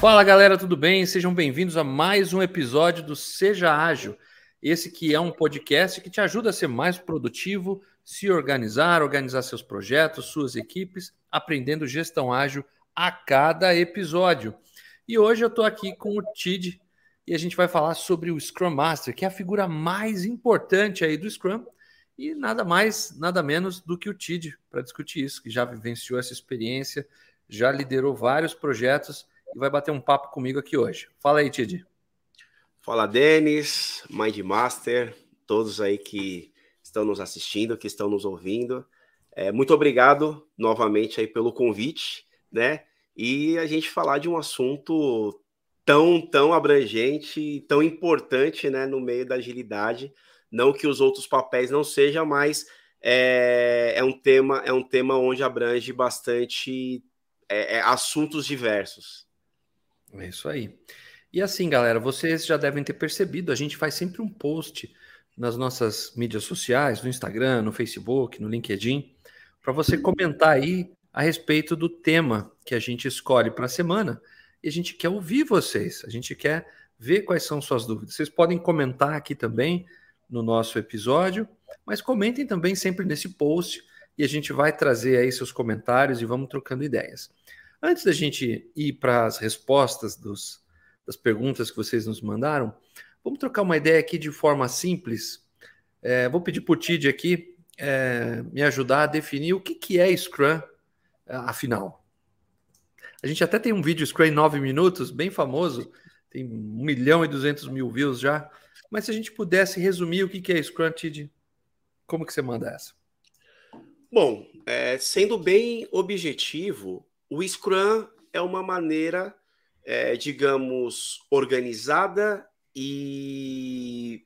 Fala galera, tudo bem? Sejam bem-vindos a mais um episódio do Seja Ágil. Esse que é um podcast que te ajuda a ser mais produtivo, se organizar, organizar seus projetos, suas equipes, aprendendo gestão ágil a cada episódio. E hoje eu estou aqui com o Tid e a gente vai falar sobre o Scrum Master, que é a figura mais importante aí do Scrum e nada mais, nada menos do que o Tid para discutir isso, que já vivenciou essa experiência, já liderou vários projetos e vai bater um papo comigo aqui hoje. Fala aí, Tid. Fala, Denis, Mindmaster, todos aí que estão nos assistindo, que estão nos ouvindo. É, muito obrigado novamente aí pelo convite, né? E a gente falar de um assunto tão, tão abrangente, tão importante, né, no meio da agilidade. Não que os outros papéis não sejam, mas é, é um tema, é um tema onde abrange bastante é, é assuntos diversos. É isso aí. E assim, galera, vocês já devem ter percebido, a gente faz sempre um post nas nossas mídias sociais, no Instagram, no Facebook, no LinkedIn, para você comentar aí a respeito do tema que a gente escolhe para a semana. E a gente quer ouvir vocês, a gente quer ver quais são suas dúvidas. Vocês podem comentar aqui também no nosso episódio, mas comentem também sempre nesse post e a gente vai trazer aí seus comentários e vamos trocando ideias. Antes da gente ir para as respostas dos, das perguntas que vocês nos mandaram, vamos trocar uma ideia aqui de forma simples. É, vou pedir para o Tid aqui é, me ajudar a definir o que, que é Scrum, é, afinal. A gente até tem um vídeo Scrum em 9 minutos, bem famoso, tem 1 milhão e 200 mil views já. Mas se a gente pudesse resumir o que, que é Scrum, Tid, como que você manda essa? Bom, é, sendo bem objetivo, o Scrum é uma maneira, é, digamos, organizada e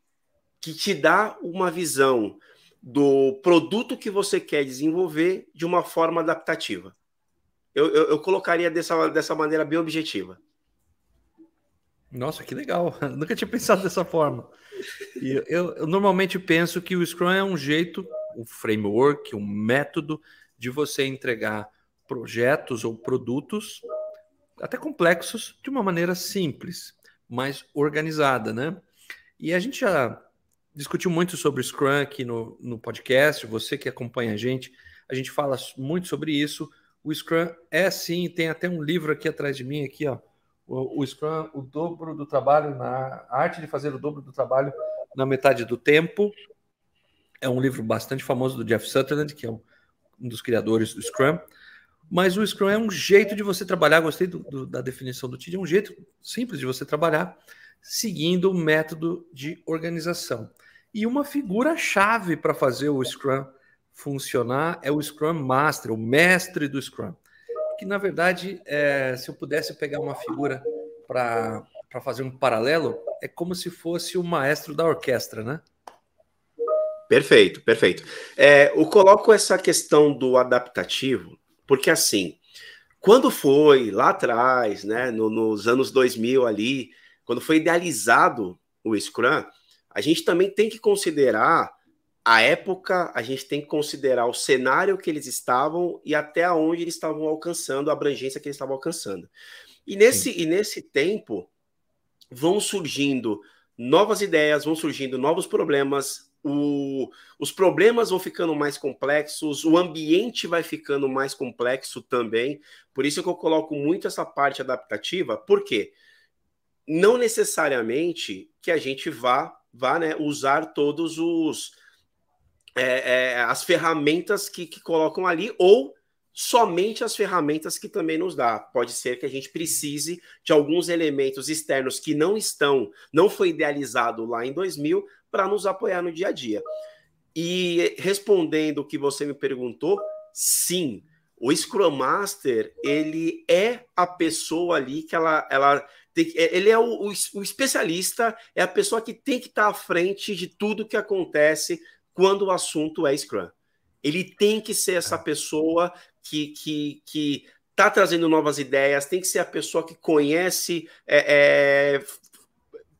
que te dá uma visão do produto que você quer desenvolver de uma forma adaptativa. Eu, eu, eu colocaria dessa, dessa maneira bem objetiva. Nossa, que legal! nunca tinha pensado dessa forma. E eu, eu, normalmente penso que o Scrum é um jeito, um framework, um método de você entregar projetos ou produtos, até complexos, de uma maneira simples, mais organizada, né? E a gente já discutiu muito sobre Scrum aqui no, no podcast, você que acompanha a gente, a gente fala muito sobre isso. O Scrum é sim, tem até um livro aqui atrás de mim, aqui, ó. O, o Scrum, o dobro do trabalho, na arte de fazer o dobro do trabalho na metade do tempo. É um livro bastante famoso do Jeff Sutherland, que é um, um dos criadores do Scrum. Mas o Scrum é um jeito de você trabalhar, gostei do, do, da definição do TID, é um jeito simples de você trabalhar, seguindo o método de organização. E uma figura-chave para fazer o Scrum funcionar é o Scrum Master, o mestre do Scrum. Que, na verdade, é, se eu pudesse pegar uma figura para fazer um paralelo, é como se fosse o maestro da orquestra, né? Perfeito, perfeito. É, eu coloco essa questão do adaptativo porque assim, quando foi lá atrás, né, no, nos anos 2000 ali, quando foi idealizado o Scrum, a gente também tem que considerar a época, a gente tem que considerar o cenário que eles estavam e até onde eles estavam alcançando, a abrangência que eles estavam alcançando. E nesse, e nesse tempo vão surgindo novas ideias, vão surgindo novos problemas, o, os problemas vão ficando mais complexos, o ambiente vai ficando mais complexo também. Por isso que eu coloco muito essa parte adaptativa, porque não necessariamente que a gente vá, vá né, usar todos os é, é, as ferramentas que, que colocam ali, ou somente as ferramentas que também nos dá. Pode ser que a gente precise de alguns elementos externos que não estão, não foi idealizado lá em 2000, para nos apoiar no dia a dia. E respondendo o que você me perguntou, sim, o Scrum Master ele é a pessoa ali que ela, ela tem, é, ele é o, o, especialista, é a pessoa que tem que estar à frente de tudo que acontece quando o assunto é Scrum. Ele tem que ser essa é. pessoa que, que, que tá trazendo novas ideias, tem que ser a pessoa que conhece é, é,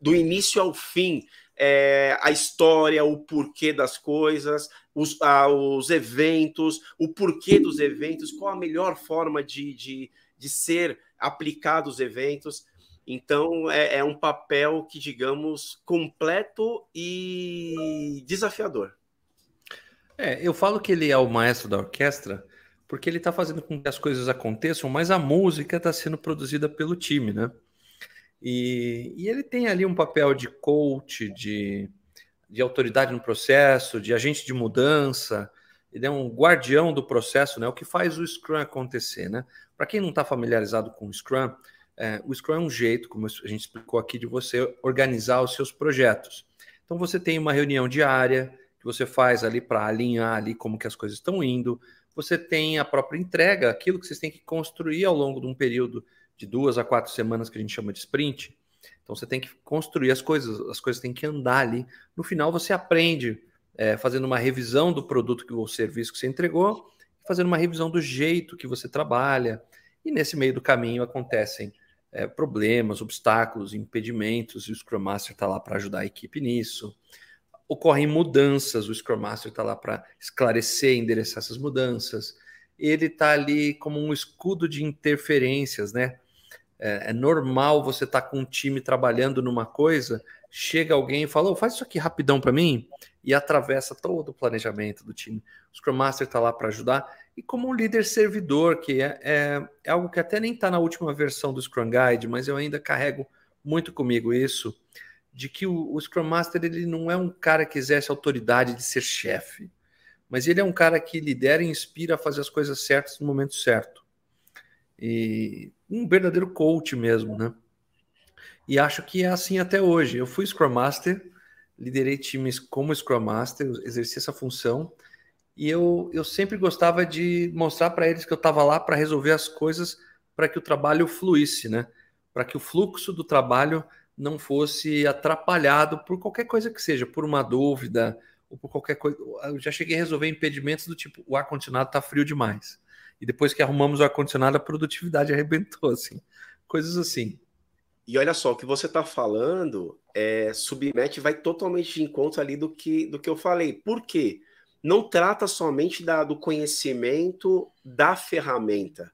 do início ao fim é, a história, o porquê das coisas, os, os eventos, o porquê dos eventos, qual a melhor forma de, de, de ser aplicar dos eventos. Então, é, é um papel que, digamos, completo e desafiador. É, eu falo que ele é o maestro da orquestra porque ele está fazendo com que as coisas aconteçam, mas a música está sendo produzida pelo time, né? E, e, ele tem ali um papel de coach, de, de autoridade no processo, de agente de mudança, ele é um guardião do processo, né? O que faz o Scrum acontecer, né? Para quem não está familiarizado com o Scrum, é, o Scrum é um jeito, como a gente explicou aqui, de você organizar os seus projetos. Então você tem uma reunião diária que você faz ali para alinhar ali como que as coisas estão indo. Você tem a própria entrega, aquilo que vocês têm que construir ao longo de um período de duas a quatro semanas que a gente chama de sprint. Então você tem que construir as coisas, as coisas têm que andar ali. No final você aprende é, fazendo uma revisão do produto que o serviço que você entregou, fazendo uma revisão do jeito que você trabalha. E nesse meio do caminho acontecem é, problemas, obstáculos, impedimentos, e o Scrum Master está lá para ajudar a equipe nisso. Ocorrem mudanças, o Scrum Master está lá para esclarecer, endereçar essas mudanças. Ele está ali como um escudo de interferências, né? É, é normal você estar tá com um time trabalhando numa coisa, chega alguém e fala, oh, faz isso aqui rapidão para mim, e atravessa todo o planejamento do time. O Scrum Master está lá para ajudar, e como um líder servidor, que é, é, é algo que até nem está na última versão do Scrum Guide, mas eu ainda carrego muito comigo isso, de que o, o Scrum Master ele não é um cara que exerce autoridade de ser chefe, mas ele é um cara que lidera e inspira a fazer as coisas certas no momento certo. E um verdadeiro coach mesmo, né? E acho que é assim até hoje. Eu fui Scrum Master, liderei times como Scrum Master, exerci essa função, e eu, eu sempre gostava de mostrar para eles que eu estava lá para resolver as coisas para que o trabalho fluísse, né? Para que o fluxo do trabalho não fosse atrapalhado por qualquer coisa que seja, por uma dúvida ou por qualquer coisa. Eu já cheguei a resolver impedimentos do tipo: o ar-condicionado está frio demais. E depois que arrumamos o ar-condicionado, a produtividade arrebentou, assim. Coisas assim. E olha só, o que você está falando é, submete, vai totalmente de encontro ali do que, do que eu falei. Por quê? Não trata somente da, do conhecimento da ferramenta.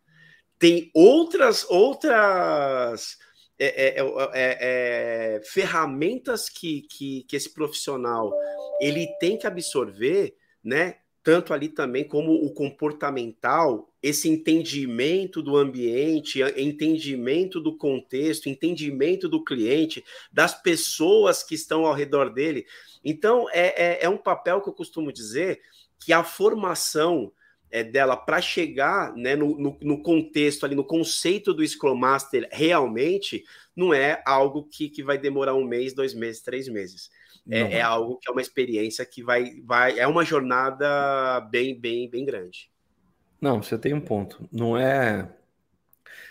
Tem outras outras é, é, é, é, ferramentas que, que, que esse profissional ele tem que absorver, né? Tanto ali também como o comportamental, esse entendimento do ambiente, entendimento do contexto, entendimento do cliente, das pessoas que estão ao redor dele. Então, é, é, é um papel que eu costumo dizer que a formação é, dela para chegar né, no, no, no, contexto ali, no conceito do Scrum Master realmente, não é algo que, que vai demorar um mês, dois meses, três meses. É, é, algo que é uma experiência que vai, vai. É uma jornada bem, bem, bem grande. Não, você tem um ponto. Não é.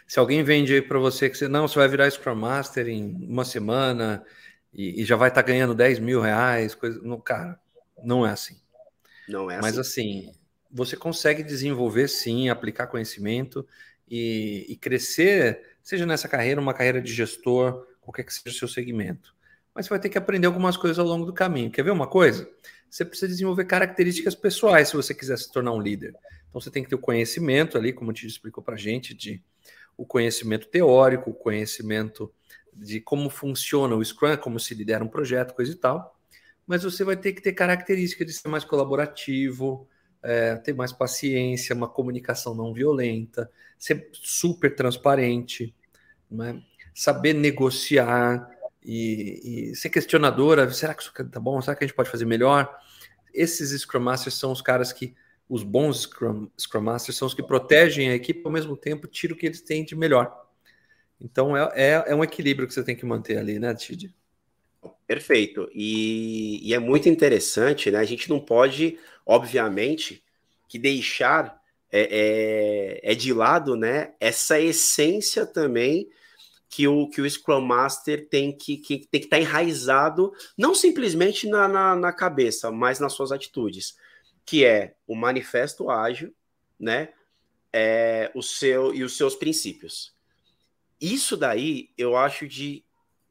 Se alguém vende aí para você que você não, você vai virar Scrum Master em uma semana e, e já vai estar tá ganhando 10 mil reais, coisa. Não, cara, não é assim. Não é assim. Mas assim, você consegue desenvolver sim, aplicar conhecimento e, e crescer, seja nessa carreira, uma carreira de gestor, qualquer que seja o seu segmento mas você vai ter que aprender algumas coisas ao longo do caminho. Quer ver uma coisa? Você precisa desenvolver características pessoais se você quiser se tornar um líder. Então você tem que ter o conhecimento ali, como Tio explicou para gente, de o conhecimento teórico, o conhecimento de como funciona o Scrum, como se lidera um projeto, coisa e tal. Mas você vai ter que ter características de ser mais colaborativo, é, ter mais paciência, uma comunicação não violenta, ser super transparente, né? saber negociar, e, e ser questionadora, será que isso tá bom? Será que a gente pode fazer melhor? Esses Scrum Masters são os caras que, os bons Scrum, Scrum Masters são os que protegem a equipe ao mesmo tempo, tiram o que eles têm de melhor. Então é, é, é um equilíbrio que você tem que manter ali, né, Tid? Perfeito. E, e, é muito interessante, né? A gente não pode, obviamente, que deixar é, é, é de lado, né? Essa essência também que o, que o Scrum Master tem que, que, tem que estar tá enraizado, não simplesmente na, na, na, cabeça, mas nas suas atitudes, que é o manifesto ágil, né? É, o seu e os seus princípios. Isso daí eu acho de.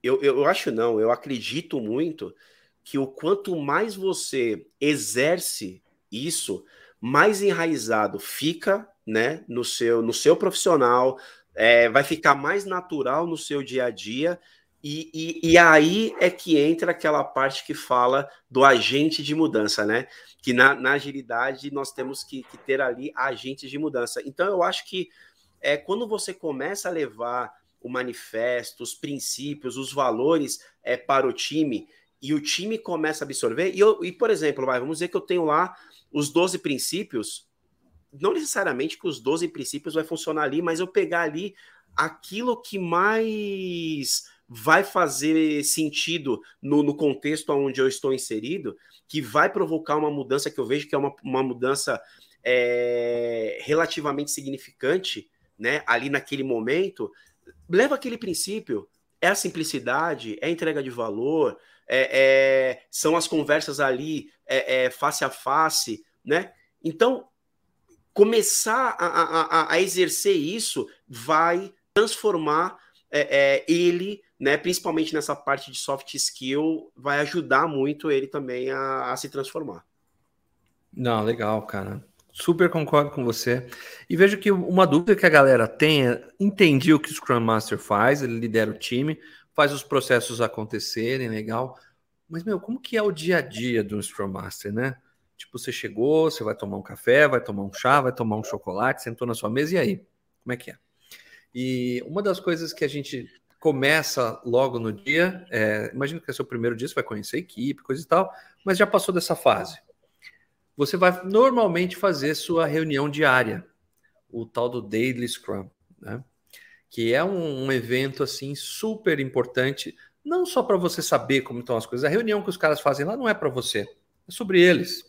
Eu, eu acho não, eu acredito muito que o quanto mais você exerce isso, mais enraizado fica né, no seu no seu profissional, é, vai ficar mais natural no seu dia a dia. E, e, e, aí é que entra aquela parte que fala do agente de mudança, né? Que na, na agilidade nós temos que, que, ter ali agentes de mudança. Então eu acho que é quando você começa a levar o manifesto, os princípios, os valores é, para o time, e o time começa a absorver. E, eu, e por exemplo, vai, vamos dizer que eu tenho lá os 12 princípios, não necessariamente que os 12 princípios vai funcionar ali, mas eu pegar ali aquilo que mais vai fazer sentido no, no contexto onde eu estou inserido, que vai provocar uma mudança que eu vejo que é uma, uma mudança é, relativamente significante, né? Ali naquele momento, leva aquele princípio, é a simplicidade, é a entrega de valor, é, é, são as conversas ali é, é face a face, né? Então, começar a, a, a exercer isso vai transformar é, é, ele, né, principalmente nessa parte de soft skill, vai ajudar muito ele também a, a se transformar. Não, legal, cara. Super concordo com você. E vejo que uma dúvida que a galera tem é entender o que o Scrum Master faz, ele lidera o time, faz os processos acontecerem, legal. Mas, meu, como que é o dia a dia do Scrum Master, né? Tipo, você chegou, você vai tomar um café, vai tomar um chá, vai tomar um chocolate, sentou na sua mesa, e aí? Como é que é? E uma das coisas que a gente começa logo no dia, é, imagino que é seu primeiro dia, você vai conhecer a equipe, coisa e tal, mas já passou dessa fase você vai normalmente fazer sua reunião diária, o tal do Daily Scrum, né? que é um, um evento assim super importante, não só para você saber como estão as coisas. A reunião que os caras fazem lá não é para você, é sobre eles.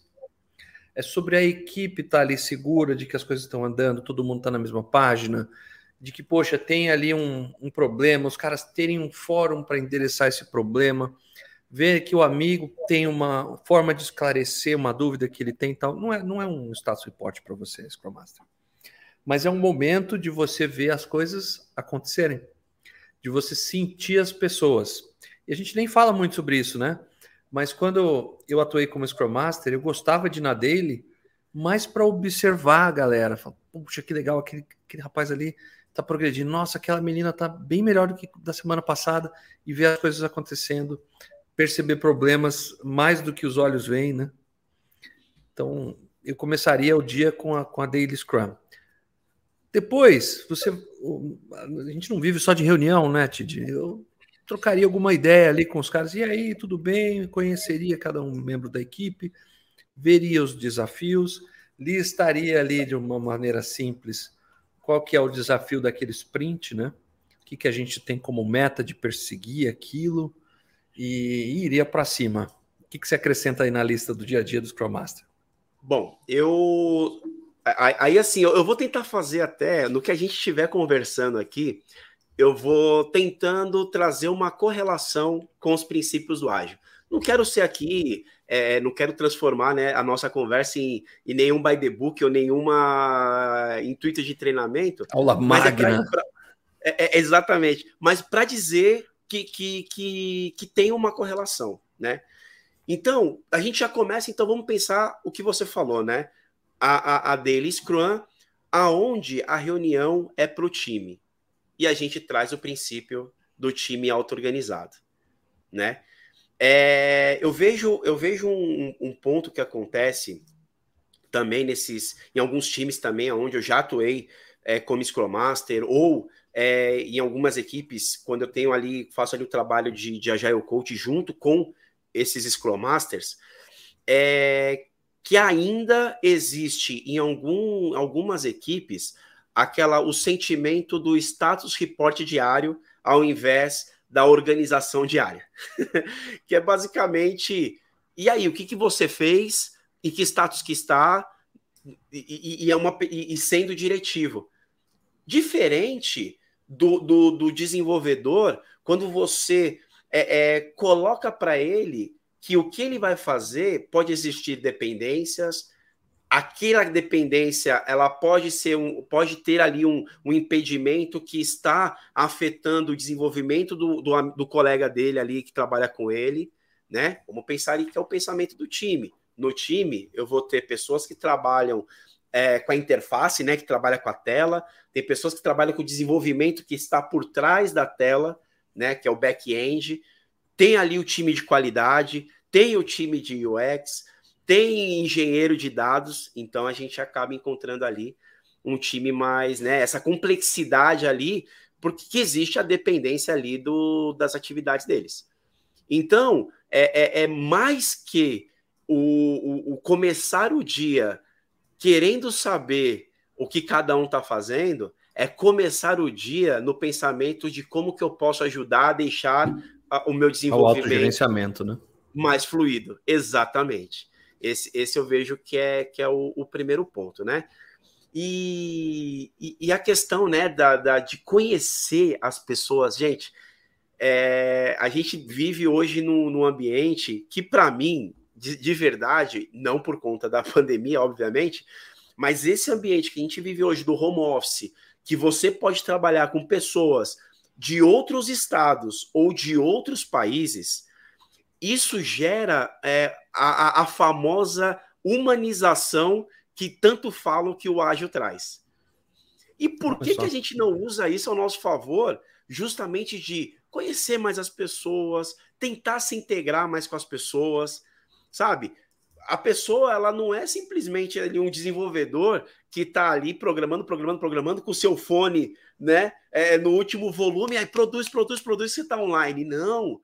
É sobre a equipe estar tá ali segura de que as coisas estão andando, todo mundo está na mesma página, de que, poxa, tem ali um, um problema, os caras terem um fórum para endereçar esse problema ver que o amigo tem uma forma de esclarecer uma dúvida que ele tem tal, não é, não é um status report para você, Scrum Master. Mas é um momento de você ver as coisas acontecerem, de você sentir as pessoas. E a gente nem fala muito sobre isso, né? Mas quando eu atuei como Scrum Master, eu gostava de ir na daily mais para observar a galera. Puxa, que legal, aquele, aquele rapaz ali está progredindo. Nossa, aquela menina está bem melhor do que da semana passada e ver as coisas acontecendo perceber problemas mais do que os olhos veem, né? Então, eu começaria o dia com a, com a Daily Scrum. Depois, você, a gente não vive só de reunião, né, Tid? Eu trocaria alguma ideia ali com os caras. E aí, tudo bem? Conheceria cada um membro da equipe, veria os desafios, listaria ali de uma maneira simples qual que é o desafio daquele sprint, né? O que, que a gente tem como meta de perseguir aquilo e, iria para cima. O que, que você acrescenta aí na lista do dia a dia do Scrum Master? Bom, eu. Aí, assim, eu vou tentar fazer até, no que a gente estiver conversando aqui, eu vou tentando trazer uma correlação com os princípios do ágil. Não quero ser aqui, é, não quero transformar né, a nossa conversa em, em, nenhum by the book ou nenhuma intuito de treinamento. Aula é magna. Pra, é, é, exatamente. Mas para dizer que, que, que, que tem uma correlação, né? Então, a gente já começa, então vamos pensar o que você falou, né? A, a, a Daily Scrum, aonde a reunião é para o time. E a gente traz o princípio do time auto-organizado, né? É, eu vejo, eu vejo um, um, ponto que acontece também nesses, em alguns times também, onde eu já atuei é, como Scrum Master ou é, em algumas equipes, quando eu tenho ali, faço ali o trabalho de, de Agile Coach junto com esses Scrum Masters, é, que ainda existe em algum, algumas equipes aquela o sentimento do status report diário ao invés da organização diária, que é basicamente e aí o que, que você fez, em que status que está e, e, e é uma e, e sendo diretivo, diferente do, do, do desenvolvedor quando você é, é, coloca para ele que o que ele vai fazer pode existir dependências, aquela dependência ela pode ser um, pode ter ali um, um impedimento que está afetando o desenvolvimento do, do, do, colega dele ali que trabalha com ele, né? Vamos pensar aí que é o pensamento do time. No time, eu vou ter pessoas que trabalham é, com a interface, né, que trabalha com a tela, tem pessoas que trabalham com o desenvolvimento que está por trás da tela, né, que é o back-end, tem ali o time de qualidade, tem o time de UX, tem engenheiro de dados, então a gente acaba encontrando ali um time mais, né, essa complexidade ali, porque existe a dependência ali do, das atividades deles. Então, é, é, é mais que o, o, o, começar o dia querendo saber o que cada um está fazendo, é começar o dia no pensamento de como que eu posso ajudar a deixar o meu desenvolvimento o né? mais fluido. Exatamente. Esse, esse eu vejo que é, que é o, o primeiro ponto, né? E, e, e, a questão né, da, da, de conhecer as pessoas, gente, é, a gente vive hoje num, num ambiente que, para mim, de, de, verdade, não por conta da pandemia, obviamente, mas esse ambiente que a gente vive hoje do home office, que você pode trabalhar com pessoas de outros estados ou de outros países, isso gera é, a, a famosa humanização que tanto falam que o ágil traz. E por que, que a gente não usa isso ao nosso favor, justamente de conhecer mais as pessoas, tentar se integrar mais com as pessoas, sabe? A pessoa, ela não é simplesmente ali um desenvolvedor que está ali programando, programando, programando com o seu fone, né, é, no último volume, aí produz, produz, produz, você está online. Não.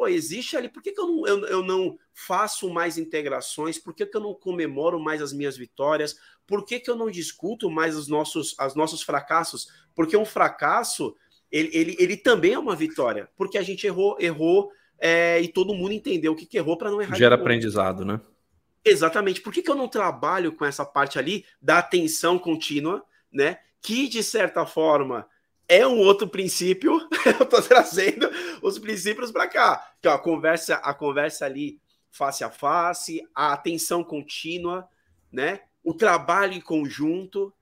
Pô, existe ali, por que, que eu, não, eu, eu não faço mais integrações? Por que, que eu não comemoro mais as minhas vitórias? Por que, que eu não discuto mais os nossos, os nossos fracassos? Porque um fracasso ele, ele, ele também é uma vitória, porque a gente errou, errou é, e todo mundo entendeu o que, que errou para não errar. Gera aprendizado, né? Exatamente. Por que, que eu não trabalho com essa parte ali da atenção contínua, né? Que de certa forma é um outro princípio. eu estou trazendo os princípios para cá. Que a conversa, a conversa ali face a face, a atenção contínua, né? O trabalho em conjunto,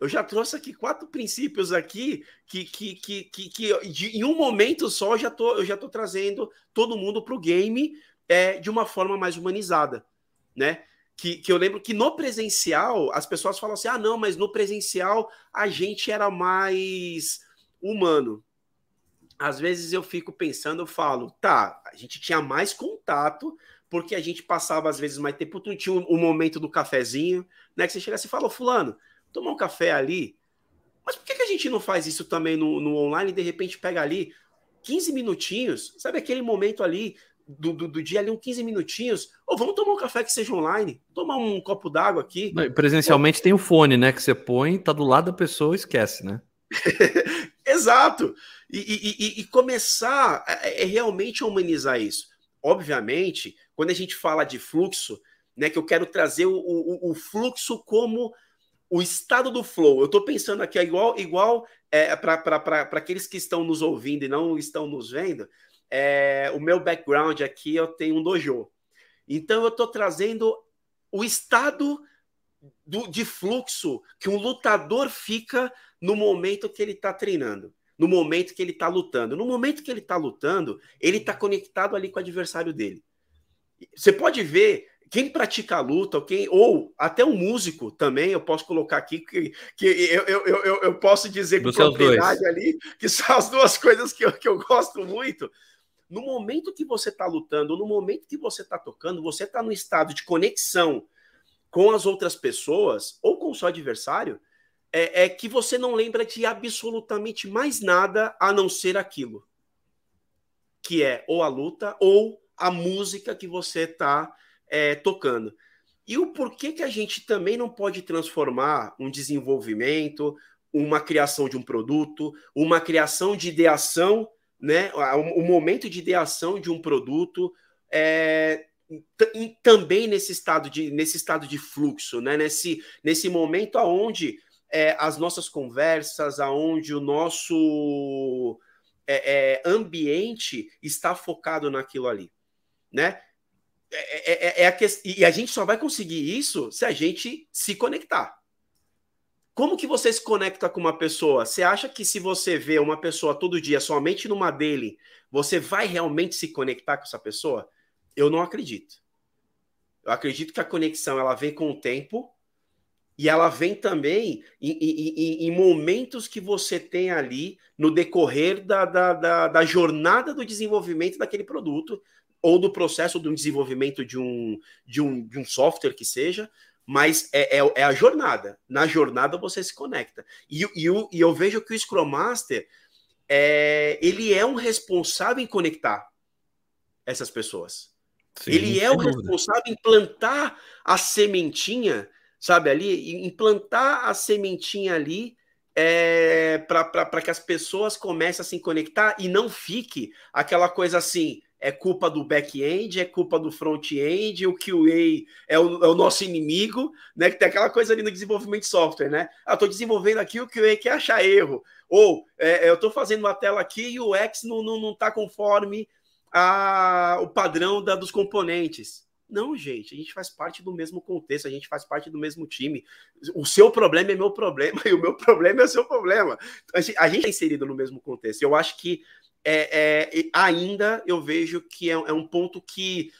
eu já trouxe aqui quatro princípios aqui que, que, que, que, que de, em um momento só eu já tô, eu já tô trazendo todo mundo para o game é, de uma forma mais humanizada, né? Que, que eu lembro que no presencial as pessoas falam assim: ah, não, mas no presencial a gente era mais humano. Às vezes eu fico pensando, eu falo, tá, a gente tinha mais contato, porque a gente passava às vezes mais tempo, tinha o um, um momento do cafezinho, né? Que você chega assim e fala, fulano, tomar um café ali. Mas por que, que a gente não faz isso também no, no online e de repente pega ali 15 minutinhos, sabe aquele momento ali do, do, do, dia ali, uns 15 minutinhos, ou vamos tomar um café que seja online, tomar um copo d'água aqui. Presencialmente tem o fone, né? Que você põe, tá do lado da pessoa, esquece, né? Exato. E, e, e, começar é, é realmente humanizar isso. Obviamente, quando a gente fala de fluxo, né, que eu quero trazer o, o, o fluxo como o estado do flow. Eu estou pensando aqui, é igual, igual é, para aqueles que estão nos ouvindo e não estão nos vendo, é, o meu background aqui, eu tenho um dojo. Então, eu estou trazendo o estado do, de fluxo que um lutador fica no momento que ele está treinando, no momento que ele está lutando. No momento que ele está lutando, ele está conectado ali com o adversário dele. Você pode ver quem pratica a luta, ou, quem, ou até um músico também, eu posso colocar aqui que, que eu, eu, eu, eu posso dizer com propriedade ali que são as duas coisas que eu, que eu gosto muito. No momento que você está lutando, no momento que você está tocando, você está no estado de conexão com as outras pessoas ou com o seu adversário, é, é que você não lembra de absolutamente mais nada a não ser aquilo. Que é ou a luta ou a música que você está é, tocando. E o porquê que a gente também não pode transformar um desenvolvimento, uma criação de um produto, uma criação de ideação, né? O, momento de ideação de um produto é, também nesse estado de nesse estado de fluxo, né? Nesse, nesse momento aonde é, as nossas conversas, aonde o nosso é, é, ambiente está focado naquilo ali, né? É, é, é, é a que... E a gente só vai conseguir isso se a gente se conectar. Como que você se conecta com uma pessoa? Você acha que se você vê uma pessoa todo dia somente numa dele, você vai realmente se conectar com essa pessoa? Eu não acredito. Eu acredito que a conexão ela vem com o tempo E ela vem também em, momentos que você tem ali no decorrer da, da, da, da, jornada do desenvolvimento daquele produto, ou do processo do desenvolvimento de um, de um, de um software que seja, mas é, é, é, a jornada. Na jornada você se conecta. E, e, e eu vejo que o Scrum Master é, ele é um responsável em conectar essas pessoas. Sim, ele é o responsável em plantar a sementinha, sabe, ali, implantar a sementinha ali é, para que as pessoas comecem a se conectar e não fique aquela coisa assim, é culpa do back-end, é culpa do front-end, o QA é o, é o, nosso inimigo, né? Que tem aquela coisa ali no desenvolvimento de software, né? Ah, estou desenvolvendo aqui, o QA quer achar erro. Ou é, eu estou fazendo uma tela aqui e o X não está não, não tá conforme a, o padrão da, dos componentes. Não, gente, a gente faz parte do mesmo contexto, a gente faz parte do mesmo time. O seu problema é meu problema e o meu problema é o seu problema. A gente é inserido no mesmo contexto. Eu acho que é, é, ainda eu vejo que é, é um ponto que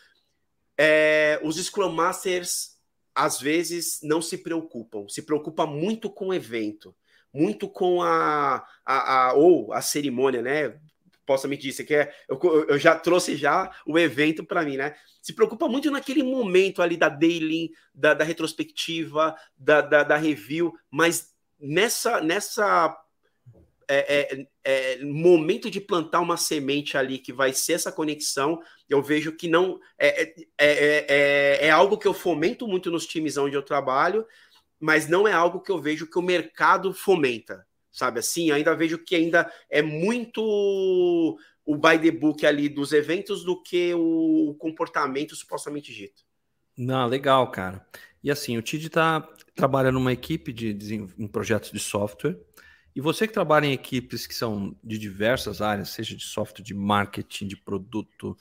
é, os Scrum Masters às vezes não se preocupam, se preocupa muito com o evento, muito com a, a, a ou a cerimônia, né? Posso me dizer que é, eu, eu já trouxe já o evento para mim, né? Se preocupa muito naquele momento ali da daily, da, da retrospectiva, da, da, da review, mas nessa nessa é, é, é, momento de plantar uma semente ali que vai ser essa conexão, eu vejo que não é, é, é, é, é algo que eu fomento muito nos times onde eu trabalho, mas não é algo que eu vejo que o mercado fomenta, sabe? Assim, ainda vejo que ainda é muito o by the book ali dos eventos do que o comportamento supostamente dito. Não, legal, cara. E assim, o TID está trabalhando numa equipe de, de, em projetos de software e você que trabalha em equipes que são de diversas áreas, seja de software, de marketing, de produto,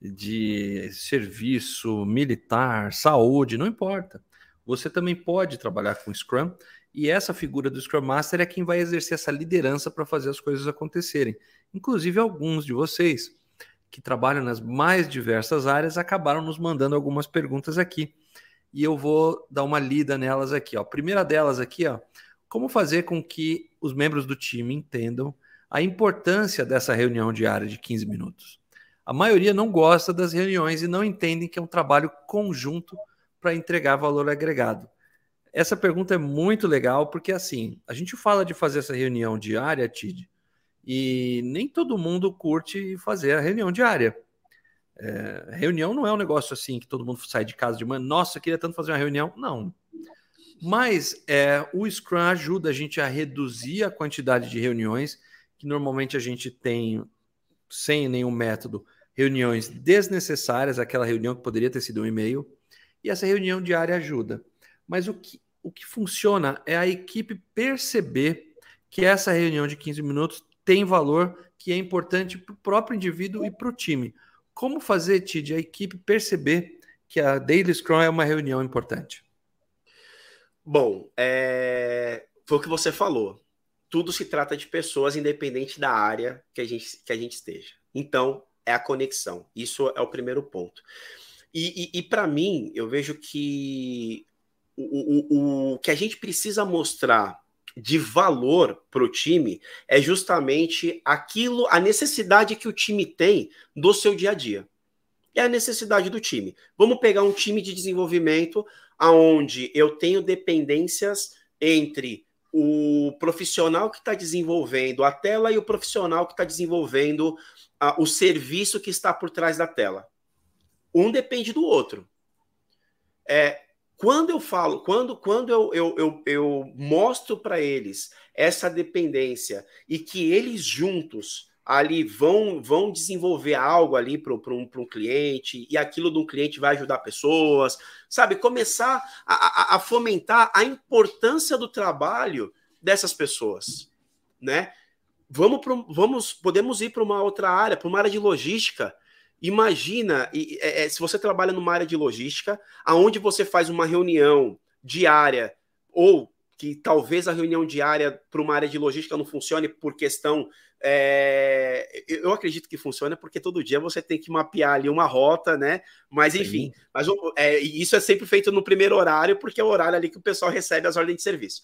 de serviço, militar, saúde, não importa. Você também pode trabalhar com Scrum e essa figura do Scrum Master é quem vai exercer essa liderança para fazer as coisas acontecerem. Inclusive, alguns de vocês que trabalham nas mais diversas áreas acabaram nos mandando algumas perguntas aqui. E eu vou dar uma lida nelas aqui. Ó. A primeira delas aqui, ó, como fazer com que os membros do time entendam a importância dessa reunião diária de 15 minutos? A maioria não gosta das reuniões e não entendem que é um trabalho conjunto para entregar valor agregado. Essa pergunta é muito legal porque assim, a gente fala de fazer essa reunião diária, Tid, e nem todo mundo curte fazer a reunião diária. É, reunião não é um negócio assim que todo mundo sai de casa de manhã, nossa, queria tanto fazer uma reunião. Não. Mas é, o Scrum ajuda a gente a reduzir a quantidade de reuniões, que normalmente a gente tem, sem nenhum método, reuniões desnecessárias, aquela reunião que poderia ter sido um e-mail, e essa reunião diária ajuda. Mas o que, o que funciona é a equipe perceber que essa reunião de 15 minutos tem valor que é importante para o próprio indivíduo e para o time. Como fazer, Tid, a equipe perceber que a Daily Scrum é uma reunião importante? Bom, é... foi o que você falou. Tudo se trata de pessoas, independente da área que a gente, que a gente esteja. Então, é a conexão. Isso é o primeiro ponto. E, e, e para mim, eu vejo que o, o, o que a gente precisa mostrar de valor para o time é justamente aquilo, a necessidade que o time tem do seu dia a dia. É a necessidade do time. Vamos pegar um time de desenvolvimento aonde eu tenho dependências entre o profissional que está desenvolvendo a tela e o profissional que está desenvolvendo o serviço que está por trás da tela. Um depende do outro. É, quando eu falo, quando, quando eu, eu, eu, eu mostro para eles essa dependência e que eles juntos ali vão, vão desenvolver algo ali para um, um cliente e aquilo do cliente vai ajudar pessoas, sabe? Começar a, a, a fomentar a importância do trabalho dessas pessoas, né? Vamos, pro, vamos podemos ir para uma outra área, para uma área de logística. Imagina é, é, se você trabalha numa área de logística, aonde você faz uma reunião diária ou que talvez a reunião diária para uma área de logística não funcione por questão. É, eu acredito que funciona porque todo dia você tem que mapear ali uma rota, né? Mas enfim, mas é, isso é sempre feito no primeiro horário, porque é o horário ali que o pessoal recebe as ordens de serviço.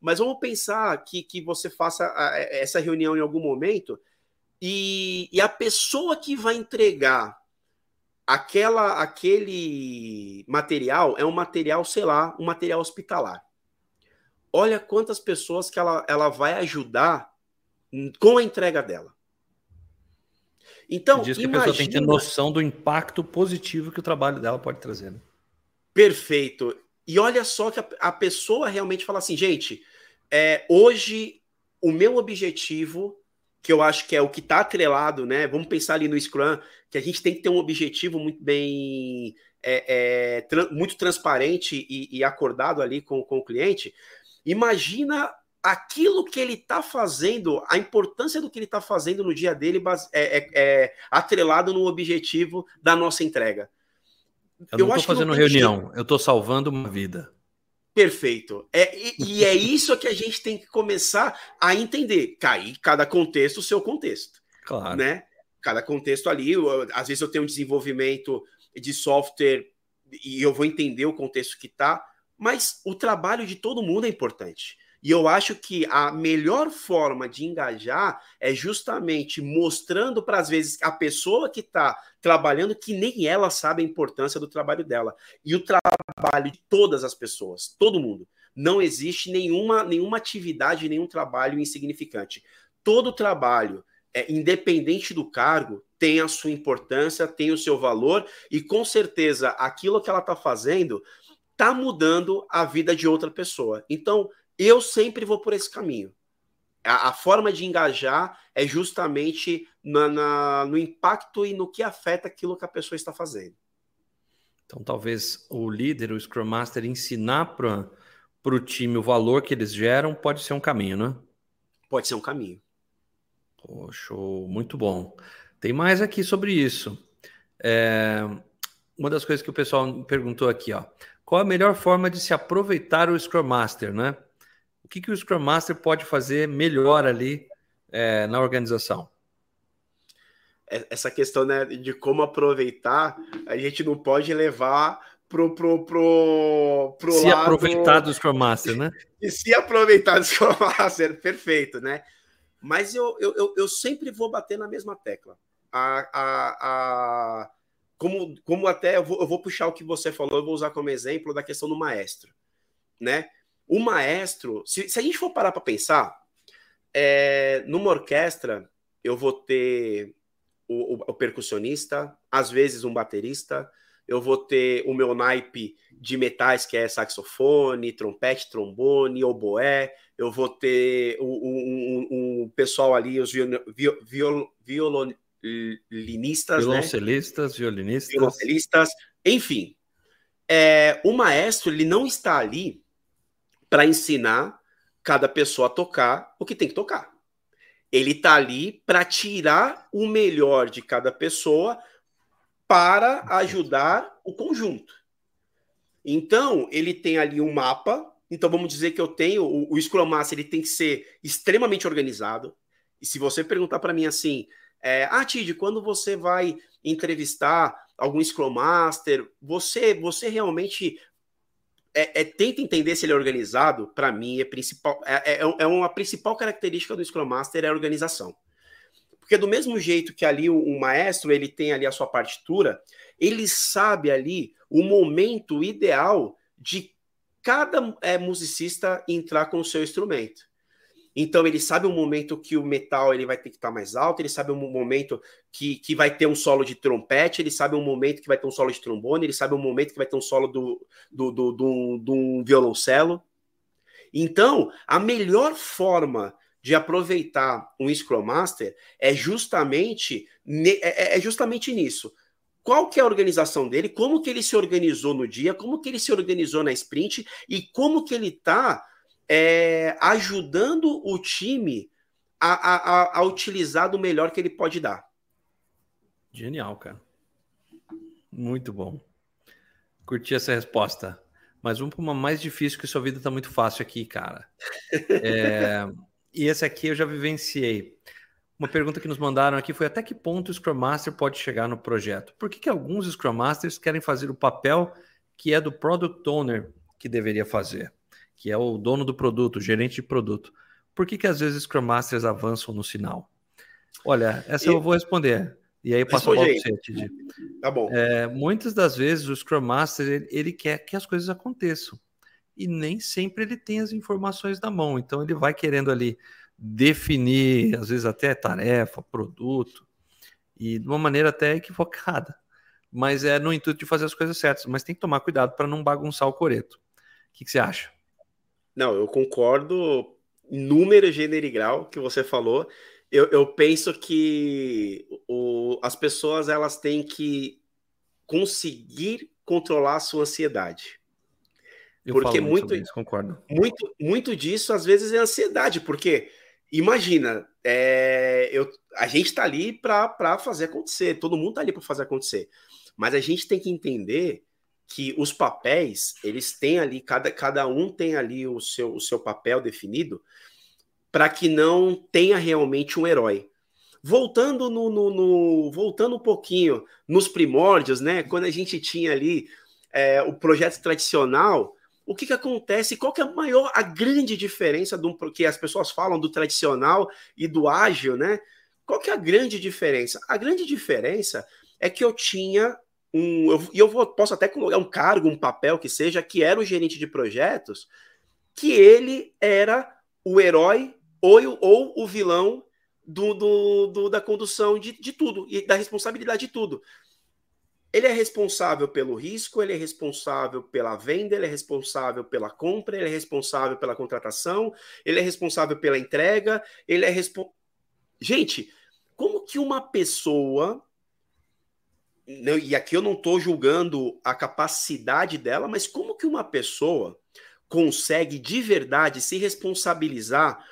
Mas vamos pensar que, que você faça essa reunião em algum momento e, e a pessoa que vai entregar aquela aquele material é um material, sei lá, um material hospitalar. Olha quantas pessoas que ela, ela vai ajudar com a entrega dela. Então, diz que imagina... a pessoa tem que ter noção do impacto positivo que o trabalho dela pode trazer. Né? Perfeito. E olha só que a, a pessoa realmente fala assim, gente, é, hoje o meu objetivo que eu acho que é o que está atrelado, né? Vamos pensar ali no Scrum, que a gente tem que ter um objetivo muito bem, é, é, tra muito transparente e, e, acordado ali com, com o cliente. Imagina aquilo que ele está fazendo, a importância do que ele está fazendo no dia dele é, é, é, atrelado no objetivo da nossa entrega. Eu não estou fazendo reunião, eu estou salvando uma vida. Perfeito. É, e, e, é isso que a gente tem que começar a entender. Cair cada contexto, o seu contexto. Claro. Né? Cada contexto ali. Eu, às vezes eu tenho um desenvolvimento de software e eu vou entender o contexto que está, mas o trabalho de todo mundo é importante. E eu acho que a melhor forma de engajar é justamente mostrando para, às vezes, a pessoa que está trabalhando que nem ela sabe a importância do trabalho dela. E o trabalho de todas as pessoas, todo mundo. Não existe nenhuma, nenhuma atividade, nenhum trabalho insignificante. Todo trabalho, é, independente do cargo, tem a sua importância, tem o seu valor, e com certeza aquilo que ela está fazendo está mudando a vida de outra pessoa. Então, eu sempre vou por esse caminho. A, a forma de engajar é justamente na, na, no impacto e no que afeta aquilo que a pessoa está fazendo. Então, talvez o líder, o Scrum Master, ensinar para o time o valor que eles geram pode ser um caminho, né? Pode ser um caminho. Poxa, muito bom. Tem mais aqui sobre isso. É, uma das coisas que o pessoal perguntou aqui, ó. Qual a melhor forma de se aproveitar o Scrum Master, né? Que, que o Scrum Master pode fazer melhor ali é, na organização? É, essa questão né, de como aproveitar, a gente não pode levar pro, pro, pro, pro se lado... aproveitar do Scrum Master, né? e se aproveitar do Scrum Master, perfeito, né? Mas eu, eu, eu sempre vou bater na mesma tecla. A, a, a, como, como até eu vou, eu vou puxar o que você falou, eu vou usar como exemplo da questão do maestro, né? O maestro, se, se a gente for parar para pensar, é, numa orquestra, eu vou ter o, o, o, percussionista, às vezes um baterista, eu vou ter o meu naipe de metais, que é saxofone, trompete, trombone, oboé, eu vou ter o, o, o pessoal ali, os viol, viol, violinistas, né? violoncelistas, né? violinistas, violoncelistas, enfim. É, o maestro ele não está ali para ensinar cada pessoa a tocar o que tem que tocar. Ele está ali para tirar o melhor de cada pessoa para ajudar o conjunto. Então, ele tem ali um mapa. Então, vamos dizer que eu tenho o, o Scrum Master, ele tem que ser extremamente organizado. E se você perguntar para mim assim, é, ah, Tid, quando você vai entrevistar algum Scrum Master, você, você realmente é, é, tenta entender se ele é organizado, para mim, é, principal, é, é, é, uma principal característica do Scrum Master é a organização. Porque do mesmo jeito que ali o, o, maestro ele tem ali a sua partitura, ele sabe ali o momento ideal de cada é, musicista entrar com o seu instrumento. Então ele sabe o momento que o metal ele vai ter que estar tá mais alto, ele sabe o momento que, que vai ter um solo de trompete, ele sabe o momento que vai ter um solo de trombone, ele sabe o momento que vai ter um solo do, do, do, do, do um violoncelo. Então, a melhor forma de aproveitar um Scrum Master é justamente, é, é, é justamente nisso. Qual que é a organização dele, como que ele se organizou no dia, como que ele se organizou na sprint e como que ele está é, ajudando o time a, a, a, utilizar do melhor que ele pode dar. Genial, cara. Muito bom. Curti essa resposta. Mas vamos para uma mais difícil, que sua vida está muito fácil aqui, cara. É, e esse aqui eu já vivenciei. Uma pergunta que nos mandaram aqui foi até que ponto o Scrum Master pode chegar no projeto? Por que, que alguns Scrum Masters querem fazer o papel que é do Product Owner que deveria fazer? Que é o dono do produto, o gerente de produto. Por que, que às vezes Scrum Masters avançam no sinal? Olha, essa e... eu vou responder. E aí passo a bola para você, Tidi. Tá bom. É, muitas das vezes o Scrum Master ele, ele, quer que as coisas aconteçam. E nem sempre ele tem as informações na mão. Então ele vai querendo ali definir, às vezes até tarefa, produto, e de uma maneira até equivocada. Mas é no intuito de fazer as coisas certas. Mas tem que tomar cuidado para não bagunçar o coreto. O que, que, você acha? Não, eu concordo número, gênero e grau que você falou. Eu, eu penso que o, as pessoas elas têm que conseguir controlar a sua ansiedade. Eu porque muito, isso, concordo. Muito, muito disso às vezes é ansiedade, porque imagina, é, eu, a gente está ali para fazer acontecer, todo mundo está ali para fazer acontecer, mas a gente tem que entender que os papéis eles têm ali cada, cada um tem ali o seu, o seu papel definido para que não tenha realmente um herói. Voltando no, no, no, voltando um pouquinho nos primórdios, né? Quando a gente tinha ali é, o projeto tradicional, o que, que acontece? Qual que é a maior, a grande diferença do que as pessoas falam do tradicional e do ágil, né? Qual que é a grande diferença? A grande diferença é que eu tinha um, e eu, eu vou, posso até colocar um cargo, um papel que seja, que era o gerente de projetos, que ele era o herói ou, ou o vilão do, do, do da condução de, de tudo e da responsabilidade de tudo. Ele é responsável pelo risco, ele é responsável pela venda, ele é responsável pela compra, ele é responsável pela contratação, ele é responsável pela entrega, ele é responsável. Gente, como que uma pessoa. E aqui eu não estou julgando a capacidade dela, mas como que uma pessoa consegue de verdade se responsabilizar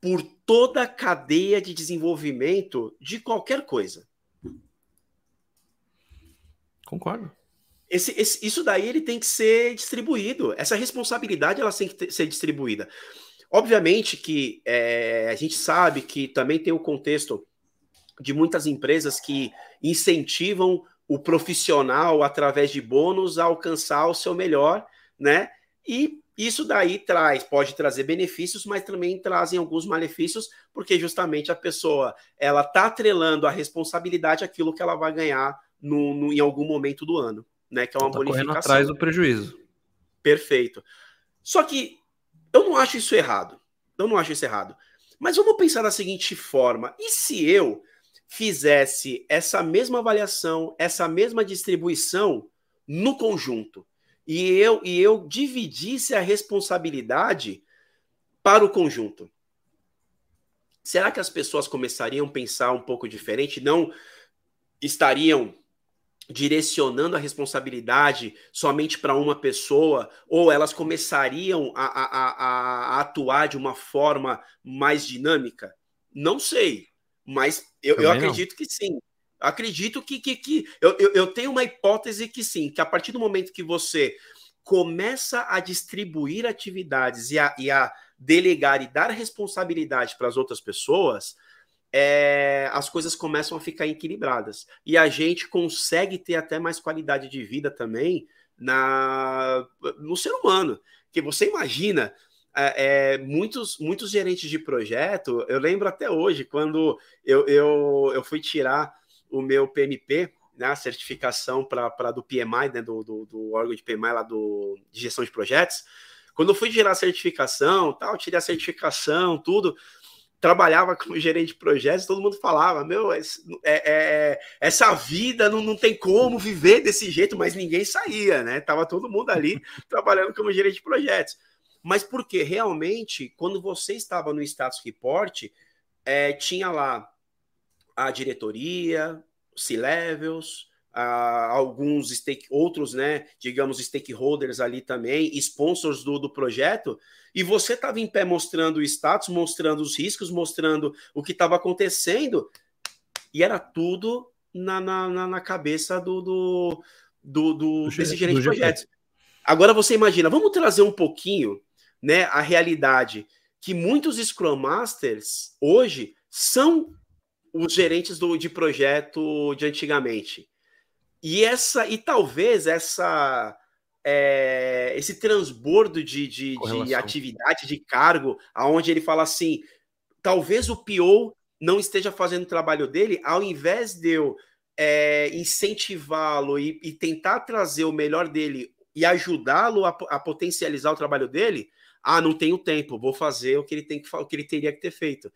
por toda a cadeia de desenvolvimento de qualquer coisa. Concordo. Esse, esse, isso daí ele tem que ser distribuído. Essa responsabilidade ela tem que ter, ser distribuída. Obviamente que é, a gente sabe que também tem o contexto de muitas empresas que incentivam o profissional através de bônus a alcançar o seu melhor, né? E isso daí traz, pode trazer benefícios, mas também trazem alguns malefícios, porque justamente a pessoa ela está atrelando a responsabilidade àquilo que ela vai ganhar no, no, em algum momento do ano, né? Que é uma tá bonificação. Atrás do prejuízo. Perfeito. Só que eu não acho isso errado. Eu não acho isso errado. Mas vamos pensar da seguinte forma: e se eu fizesse essa mesma avaliação, essa mesma distribuição no conjunto? e eu, e eu dividisse a responsabilidade para o conjunto. Será que as pessoas começariam a pensar um pouco diferente? Não estariam direcionando a responsabilidade somente para uma pessoa, ou elas começariam a, a, a, a, atuar de uma forma mais dinâmica? Não sei, mas eu, eu acredito que sim. Acredito que, que, que eu, eu, eu tenho uma hipótese que sim, que a partir do momento que você começa a distribuir atividades e a, e a delegar e dar responsabilidade para as outras pessoas, é, as coisas começam a ficar equilibradas. E a gente consegue ter até mais qualidade de vida também na, no ser humano. Que você imagina. É, é, muitos, muitos gerentes de projeto, eu lembro até hoje, quando eu, eu, eu fui tirar o meu PMP, né, a certificação para do PMI, né, do, do, do, órgão de PMI lá do, de gestão de projetos. Quando eu fui gerar a certificação, tal, tirei a certificação, tudo, trabalhava como gerente de projetos, todo mundo falava, meu, é, é, essa vida não, não tem como viver desse jeito, mas ninguém saía, né? Tava todo mundo ali trabalhando como gerente de projetos. Mas porque realmente, quando você estava no status report, é, tinha lá a diretoria, C-levels, alguns stake, outros, né, digamos, stakeholders ali também, sponsors do, do projeto, e você estava em pé mostrando o status, mostrando os riscos, mostrando o que estava acontecendo, e era tudo na, na, na cabeça do, do, do, do desse gerente de projetos. Agora você imagina, vamos trazer um pouquinho, né, a realidade que muitos Scrum Masters hoje são os gerentes do, de projeto de antigamente. E essa e talvez essa é, esse transbordo de, de, de, atividade, de cargo, aonde ele fala assim, talvez o PO não esteja fazendo o trabalho dele, ao invés de eu é, incentivá-lo e, e, tentar trazer o melhor dele e ajudá-lo a, a, potencializar o trabalho dele, ah, não tenho tempo, vou fazer o que ele tem que o que ele teria que ter feito.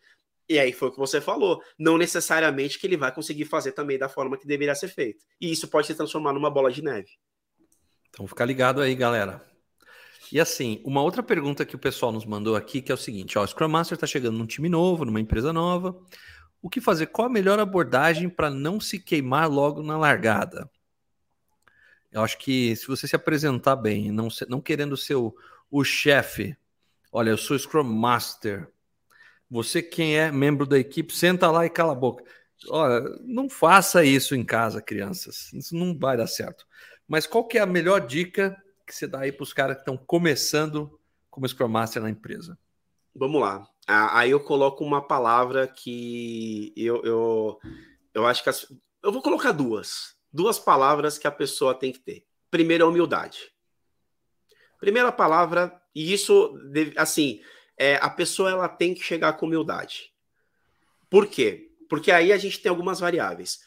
E aí foi o que você falou. Não necessariamente que ele vai conseguir fazer também da forma que deveria ser feito. E isso pode se transformar numa bola de neve. Então fica ligado aí, galera. E assim, uma outra pergunta que o pessoal nos mandou aqui, que é o seguinte: ó, o Scrum Master está chegando num time novo, numa empresa nova. O que fazer? Qual a melhor abordagem para não se queimar logo na largada? Eu acho que se você se apresentar bem, não, não querendo ser o, o chefe, olha, eu sou Scrum Master. Você, quem é membro da equipe, senta lá e cala a boca. Olha, não faça isso em casa, crianças. Isso não vai dar certo. Mas qual que é a melhor dica que você dá aí para os caras que estão começando como Scrum Master na empresa? Vamos lá. Aí eu coloco uma palavra que eu, eu, eu acho que. As, eu vou colocar duas. Duas palavras que a pessoa tem que ter. Primeiro, a humildade. Primeira palavra, e isso, assim, é, a pessoa ela tem que chegar com humildade. Por quê? Porque aí a gente tem algumas variáveis.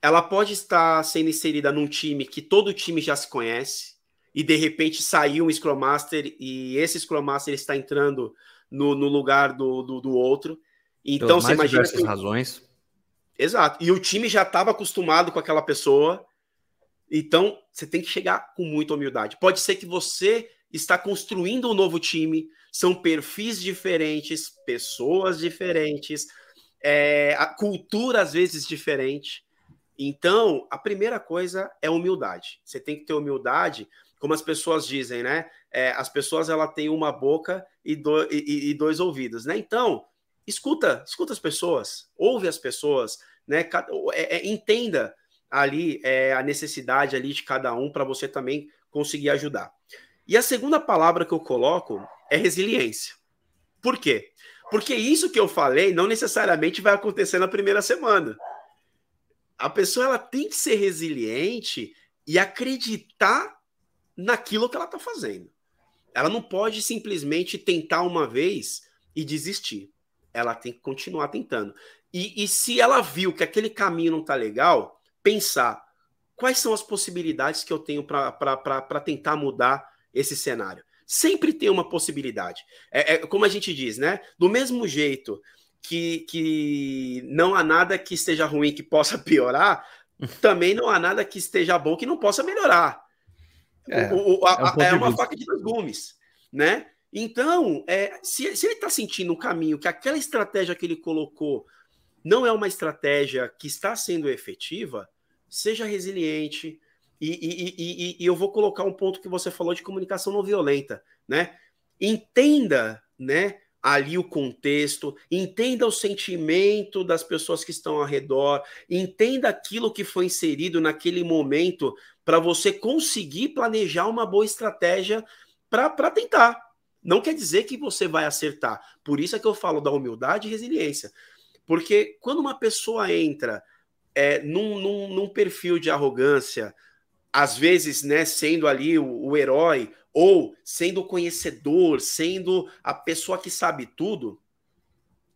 Ela pode estar sendo inserida num time que todo o time já se conhece, e de repente saiu um Scrum Master e esse Scrum Master está entrando no, no lugar do, do, do, outro. Então você imagina. Diversas que... razões. Exato. E o time já estava acostumado com aquela pessoa. Então você tem que chegar com muita humildade. Pode ser que você está construindo um novo time, são perfis diferentes, pessoas diferentes, é, a cultura às vezes diferente. Então, a primeira coisa é humildade. Você tem que ter humildade como as pessoas dizem, né? É, as pessoas ela têm uma boca e, do, e, e, dois ouvidos, né? Então, escuta, escuta as pessoas, ouve as pessoas, né? É, é, entenda ali é, a necessidade ali de cada um para você também conseguir ajudar. E a segunda palavra que eu coloco é resiliência. Por quê? Porque isso que eu falei não necessariamente vai acontecer na primeira semana. A pessoa ela tem que ser resiliente e acreditar naquilo que ela está fazendo. Ela não pode simplesmente tentar uma vez e desistir. Ela tem que continuar tentando. E, e se ela viu que aquele caminho não está legal, pensar quais são as possibilidades que eu tenho para tentar mudar esse cenário. Sempre tem uma possibilidade. É, é, como a gente diz, né? Do mesmo jeito que, que não há nada que esteja ruim que possa piorar, também não há nada que esteja bom que não possa melhorar. É, o, o, a, é, um é uma faca de dois gumes, né? Então, é, se, se ele está sentindo um caminho que aquela estratégia que ele colocou não é uma estratégia que está sendo efetiva, seja resiliente. E, e, e, e, eu vou colocar um ponto que você falou de comunicação não violenta, né? Entenda, né? Ali o contexto, entenda o sentimento das pessoas que estão ao redor, entenda aquilo que foi inserido naquele momento para você conseguir planejar uma boa estratégia para tentar. Não quer dizer que você vai acertar. Por isso é que eu falo da humildade e resiliência. Porque quando uma pessoa entra é, num, num, num, perfil de arrogância, às vezes, né, sendo ali o, o herói, ou sendo o conhecedor, sendo a pessoa que sabe tudo,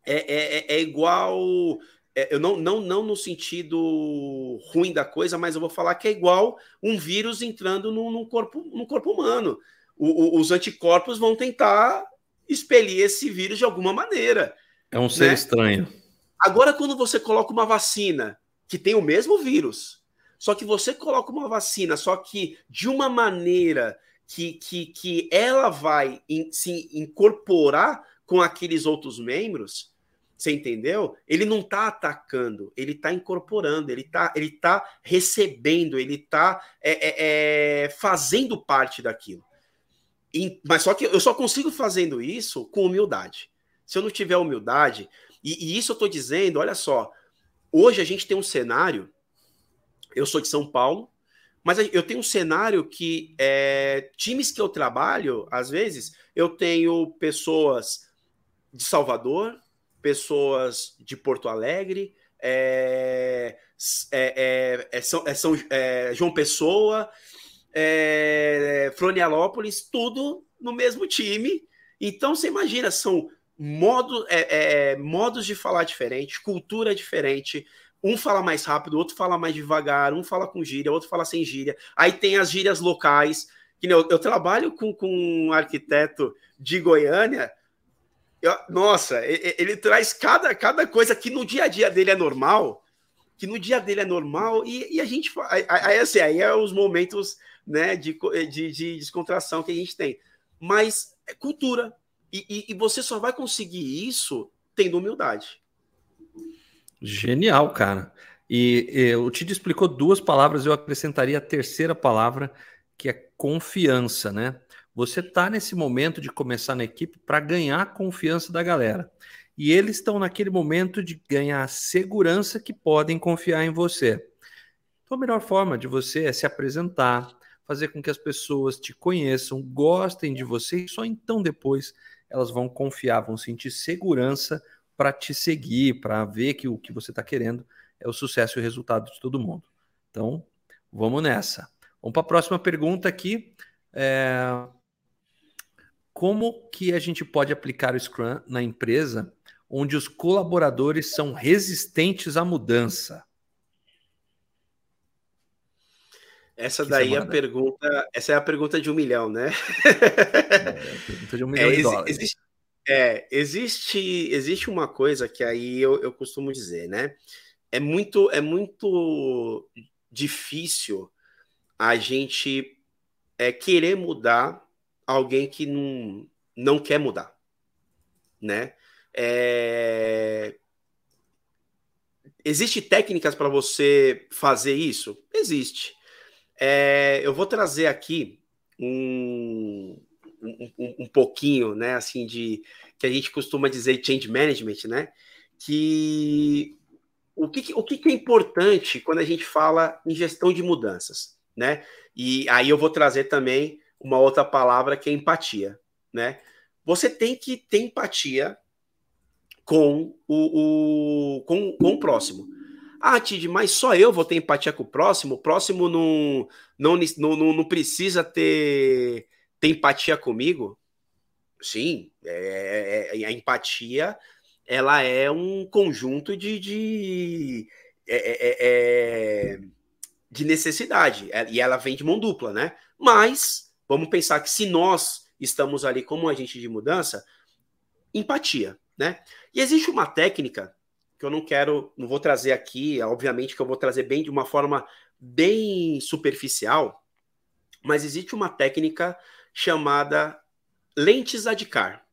é, é, é, é igual é, eu não, não, não no sentido ruim da coisa, mas eu vou falar que é igual um vírus entrando num, num corpo, num corpo humano. O, o, os anticorpos vão tentar expelir esse vírus de alguma maneira. É um ser né? estranho. Agora, quando você coloca uma vacina que tem o mesmo vírus, só que você coloca uma vacina, só que de uma maneira que, que, que ela vai in, se incorporar com aqueles outros membros, você entendeu? Ele não está atacando, ele está incorporando, ele está ele tá recebendo, ele está é, é, é, fazendo parte daquilo. E, mas só que eu só consigo fazendo isso com humildade. Se eu não tiver humildade, e, e isso eu estou dizendo, olha só, hoje a gente tem um cenário. Eu sou de São Paulo, Mas eu tenho um cenário que é, times que eu trabalho, às vezes, eu tenho pessoas de Salvador, pessoas de Porto Alegre, é, é, é, é São, é São é, João Pessoa, Florianópolis, tudo no mesmo time. Então você imagina, são modo, modos de falar diferente, cultura diferente. Um fala mais rápido, outro fala mais devagar, um fala com gíria, outro fala sem gíria. Aí tem as gírias locais. Que eu, eu trabalho com, com um arquiteto de Goiânia eu, nossa, ele, ele, traz cada, cada coisa que no dia a dia dele é normal, que no dia dele é normal, e, e a gente. Aí, assim, aí é os momentos né, de, de, de descontração que a gente tem. Mas é cultura. E, e, e você só vai conseguir isso tendo humildade. Genial, cara. E, o Tito explicou duas palavras, eu acrescentaria a terceira palavra, que é confiança, né? Você está nesse momento de começar na equipe para ganhar a confiança da galera. E eles estão naquele momento de ganhar a segurança que podem confiar em você. Então, a melhor forma de você é se apresentar, fazer com que as pessoas te conheçam, gostem de você, e só então depois elas vão confiar, vão sentir segurança para te seguir, para ver que o que você está querendo é o sucesso e o resultado de todo mundo. Então, vamos nessa. Vamos para a próxima pergunta aqui. É, como que a gente pode aplicar o Scrum na empresa onde os colaboradores são resistentes à mudança? Essa que daí é a pergunta, essa é a pergunta de um milhão, né? É, pergunta de um milhão é, de dólares. Existe, é, existe, existe uma coisa que aí eu, eu costumo dizer, né? É muito, é muito difícil a gente é, querer mudar alguém que não, não quer mudar, né? É... Existe técnicas para você fazer isso? Existe. É... Eu vou trazer aqui um, um, um, pouquinho, né, assim, de que a gente costuma dizer change management, né? Que o que, o que é importante quando a gente fala em gestão de mudanças, né? E aí eu vou trazer também uma outra palavra que é empatia, né? Você tem que ter empatia com o, o com, com o próximo. Ah, Tid, mas só eu vou ter empatia com o próximo? O próximo não, não, não, não precisa ter, ter empatia comigo? Sim, é, é, é a empatia ela é um conjunto de, de, é, é, é de necessidade, e ela vem de mão dupla, né? Mas Vamos pensar que se nós estamos ali como agente de mudança, empatia, né? E existe uma técnica que eu não quero, não vou trazer aqui, obviamente que eu vou trazer bem de uma forma bem superficial, mas existe uma técnica chamada lentes Adcar,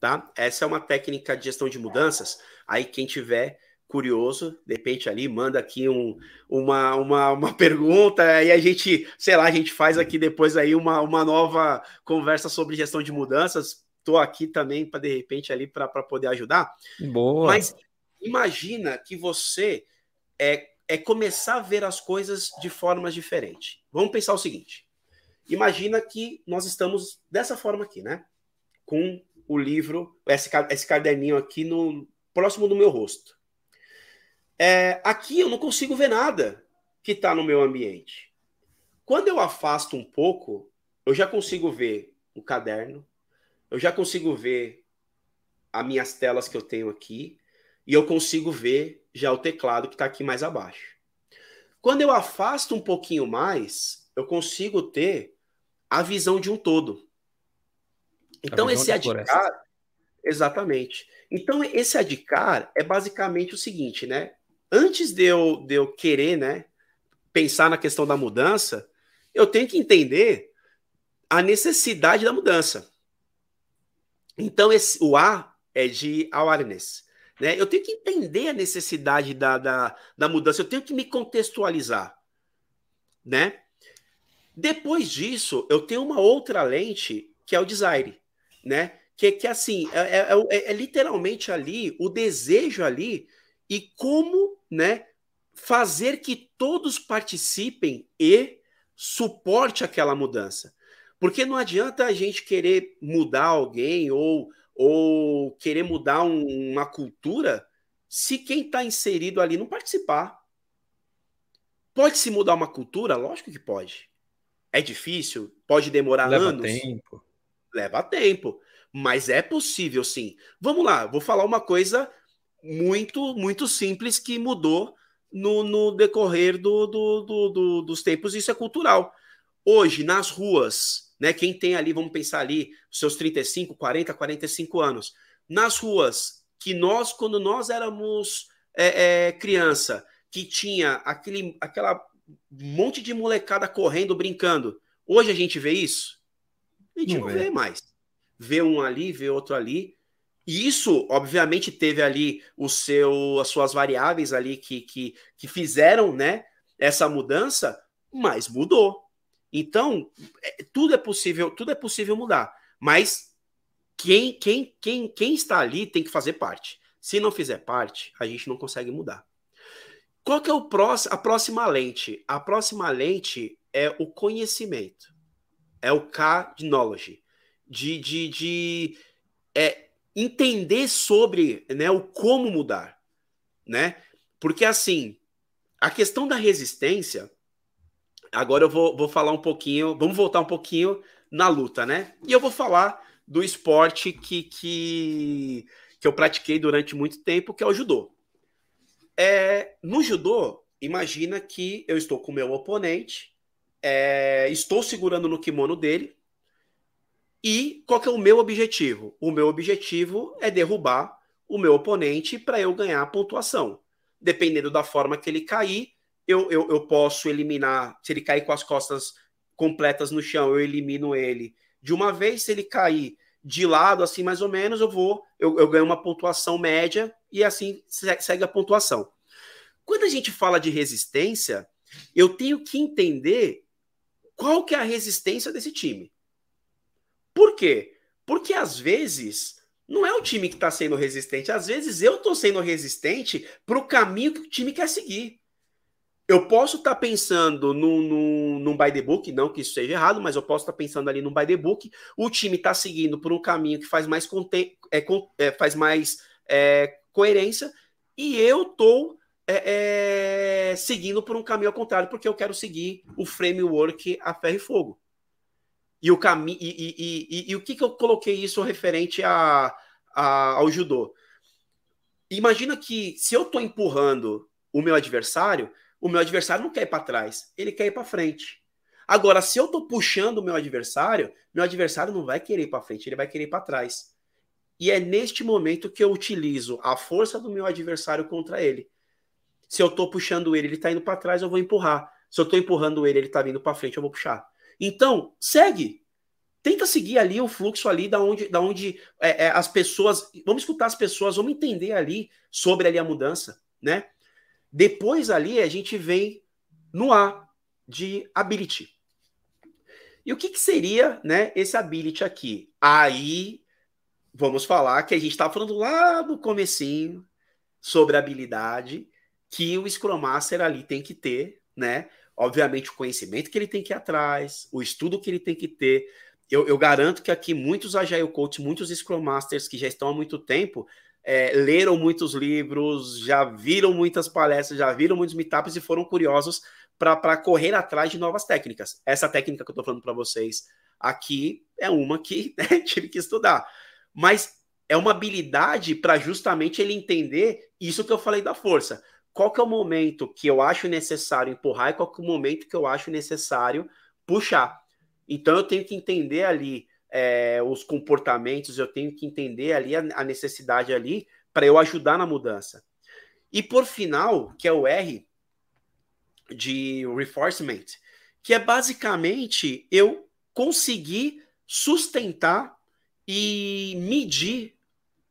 tá? Essa é uma técnica de gestão de mudanças. Aí quem tiver curioso, de repente ali manda aqui um, uma, uma, uma pergunta e a gente, sei lá, a gente faz aqui depois aí uma, uma nova conversa sobre gestão de mudanças. Estou aqui também para de repente ali para poder ajudar. Boa. Mas imagina que você é, é começar a ver as coisas de formas diferentes. Vamos pensar o seguinte: imagina que nós estamos dessa forma aqui, né? Com o livro, esse, esse caderninho aqui no próximo do meu rosto. É, aqui eu não consigo ver nada que está no meu ambiente. Quando eu afasto um pouco, eu já consigo ver o caderno, eu já consigo ver as minhas telas que eu tenho aqui, e eu consigo ver já o teclado que está aqui mais abaixo. Quando eu afasto um pouquinho mais, eu consigo ter a visão de um todo. Então, esse adcar. Exatamente. Então, esse adcar é basicamente o seguinte, né? antes de eu, de eu querer, né, pensar na questão da mudança, eu tenho que entender a necessidade da mudança. Então, esse, o A é de awareness. Né? Eu tenho que entender a necessidade da, da, da mudança, eu tenho que me contextualizar. Né? Depois disso, eu tenho uma outra lente que é o design, né? Que, que assim, é, é, é, é literalmente ali o desejo ali e como, né, fazer que todos participem e suporte aquela mudança. Porque não adianta a gente querer mudar alguém ou, ou querer mudar um, uma cultura se quem está inserido ali não participar. Pode se mudar uma cultura? Lógico que pode. É difícil, pode demorar Leva anos. Leva tempo. Leva tempo. Mas é possível sim. Vamos lá, vou falar uma coisa muito, muito simples que mudou no, no decorrer do, do, do, do, dos tempos, isso é cultural. Hoje, nas ruas, né? Quem tem ali, vamos pensar ali, seus 35, 40, 45 anos, nas ruas, que nós, quando nós éramos é, é, criança, que tinha aquele aquela monte de molecada correndo, brincando. Hoje a gente vê isso? A gente não, não vê mais. Vê um ali, vê outro ali. E isso, obviamente, teve ali o seu, as suas variáveis ali que, que, que fizeram né, essa mudança, mas mudou. Então, é, tudo é possível, tudo é possível mudar. Mas quem, quem, quem, quem está ali tem que fazer parte. Se não fizer parte, a gente não consegue mudar. Qual que é o próximo, a próxima lente? A próxima lente é o conhecimento. É o K de knowledge. De, de, de é, entender sobre né, o como mudar. Né? Porque assim, a questão da resistência, agora eu vou, vou falar um pouquinho, vamos voltar um pouquinho na luta, né? E eu vou falar do esporte que, que, que eu pratiquei durante muito tempo, que é o judô. É, no judô, imagina que eu estou com o meu oponente, é, estou segurando no kimono dele, e qual que é o meu objetivo? O meu objetivo é derrubar o meu oponente para eu ganhar a pontuação. Dependendo da forma que ele cair, eu, eu, eu posso eliminar. Se ele cair com as costas completas no chão, eu elimino ele de uma vez. Se ele cair de lado, assim mais ou menos, eu vou, eu, eu ganho uma pontuação média e assim segue a pontuação. Quando a gente fala de resistência, eu tenho que entender qual que é a resistência desse time. Por quê? Porque às vezes não é o time que está sendo resistente, às vezes eu estou sendo resistente para o caminho que o time quer seguir. Eu posso estar tá pensando num, num, num by the book, não que isso seja errado, mas eu posso estar tá pensando ali num by the book. O time está seguindo por um caminho que faz mais, é, é, faz mais é, coerência, e eu estou é, é, seguindo por um caminho ao contrário, porque eu quero seguir o framework a ferro e fogo. E o caminho e, e, e, e, o que, que eu coloquei isso referente a, a, ao judô? Imagina que se eu estou empurrando o meu adversário, o meu adversário não quer ir para trás, ele quer ir para frente. Agora, se eu estou puxando o meu adversário, meu adversário não vai querer ir para frente, ele vai querer ir para trás. E é neste momento que eu utilizo a força do meu adversário contra ele. Se eu estou puxando ele, ele está indo para trás, eu vou empurrar. Se eu estou empurrando ele, ele está vindo para frente, eu vou puxar. Então, segue. Tenta seguir ali o fluxo ali da onde, da onde é, é, as pessoas. Vamos escutar as pessoas, vamos entender ali sobre ali a mudança, né? Depois ali a gente vem no A de ability. E o que, que seria né, esse ability aqui? Aí vamos falar que a gente estava falando lá no comecinho sobre habilidade que o Scrum Master ali tem que ter, né? obviamente, o conhecimento que ele tem que ir atrás, o estudo que ele tem que ter. Eu, eu garanto que aqui muitos Agile Coach, muitos Scrum Masters que já estão há muito tempo, é, leram muitos livros, já viram muitas palestras, já viram muitos meetups e foram curiosos para correr atrás de novas técnicas. Essa técnica que eu estou falando para vocês aqui é uma que né, tive que estudar. Mas é uma habilidade para justamente ele entender isso que eu falei da força qual que é o momento que eu acho necessário empurrar e qual que é o momento que eu acho necessário puxar. Então eu tenho que entender ali é, os comportamentos, eu tenho que entender ali a, a necessidade ali para eu ajudar na mudança. E por final, que é o R de reinforcement, que é basicamente eu conseguir sustentar e medir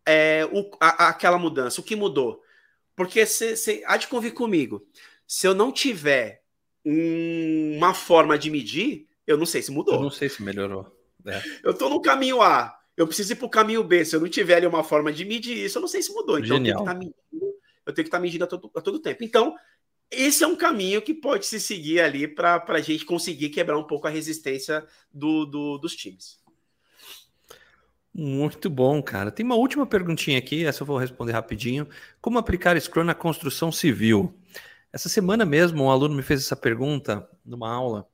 é, o, a, aquela mudança, o que mudou. Porque você há de convir comigo. Se eu não tiver um, uma forma de medir, eu não sei se mudou. Eu não sei se melhorou. É. Eu estou no caminho A, eu preciso ir para o caminho B. Se eu não tiver ali uma forma de medir isso, eu não sei se mudou. Então Genial. eu tenho que estar tá medindo, eu tenho que estar tá medindo a todo, a todo tempo. Então, esse é um caminho que pode se seguir ali para a gente conseguir quebrar um pouco a resistência do, do, dos times. Muito bom, cara. Tem uma última perguntinha aqui, essa eu vou responder rapidinho. Como aplicar Scrum na construção civil? Essa semana mesmo, um aluno me fez essa pergunta numa aula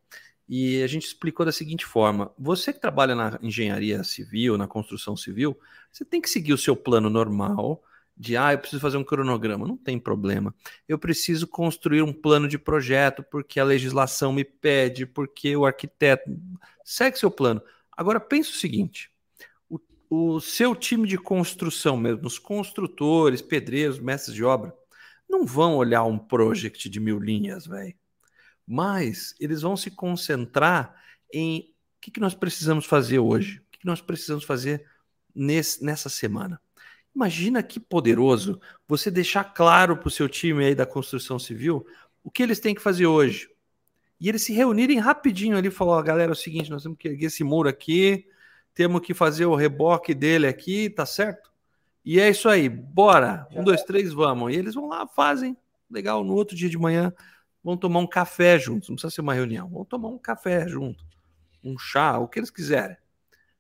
e a gente explicou da seguinte forma: você que trabalha na engenharia civil, na construção civil, você tem que seguir o seu plano normal de ah, eu preciso fazer um cronograma, não tem problema. Eu preciso construir um plano de projeto porque a legislação me pede, porque o arquiteto segue seu plano. Agora pense o seguinte: o, o seu time de construção mesmo, os construtores, pedreiros, mestres de obra, não vão olhar um project de mil linhas, velho. Mas eles vão se concentrar em o que, que nós precisamos fazer hoje, o que, que nós precisamos fazer nesse, nessa semana. Imagina que poderoso você deixar claro para o seu time aí da construção civil o que eles têm que fazer hoje. E eles se reunirem rapidinho ali e falar: oh, galera, é o seguinte, nós temos que erguer esse muro aqui, temos que fazer o reboque dele aqui, tá certo? E é isso aí, bora! Um, dois, três, vamos. E eles vão lá, fazem, legal, no outro dia de manhã, vão tomar um café juntos, não precisa ser uma reunião, vão tomar um café junto, um chá, o que eles quiserem.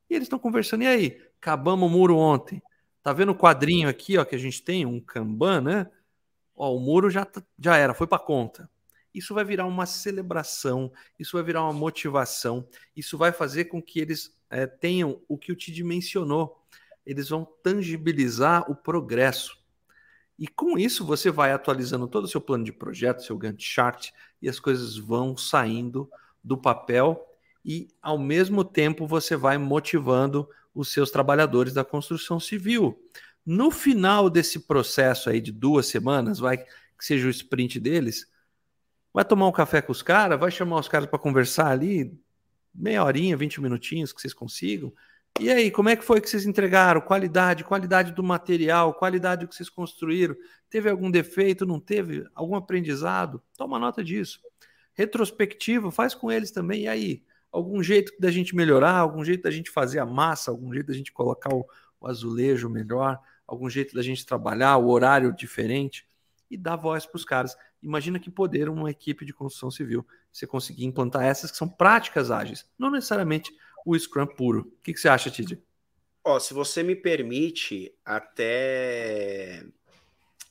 E eles estão conversando, e aí? Acabamos o muro ontem. Tá vendo o quadrinho aqui, ó, que a gente tem, um Kanban, né? Ó, o muro já, tá, já era, foi para conta. Isso vai virar uma celebração, isso vai virar uma motivação, isso vai fazer com que eles é, tenham o que o Tid mencionou. Eles vão tangibilizar o progresso. E com isso você vai atualizando todo o seu plano de projeto, seu Gantt chart, e as coisas vão saindo do papel e ao mesmo tempo você vai motivando os seus trabalhadores da construção civil. No final desse processo aí de duas semanas, vai que seja o sprint deles, vai tomar um café com os caras, vai chamar os caras para conversar ali, meia horinha, 20 minutinhos que vocês consigam. E aí, como é que foi que vocês entregaram? Qualidade, qualidade do material, qualidade do que vocês construíram. Teve algum defeito? Não teve? Algum aprendizado? Toma nota disso. Retrospectiva, faz com eles também. E aí, algum jeito da gente melhorar, algum jeito da gente fazer a massa, algum jeito da gente colocar o, o azulejo melhor, algum jeito da gente trabalhar, o horário diferente e dar voz para os caras. Imagina que poder uma equipe de construção civil você conseguir implantar essas que são práticas ágeis, não necessariamente o Scrum puro. O que, que você acha, Tid? Ó, se você me permite, até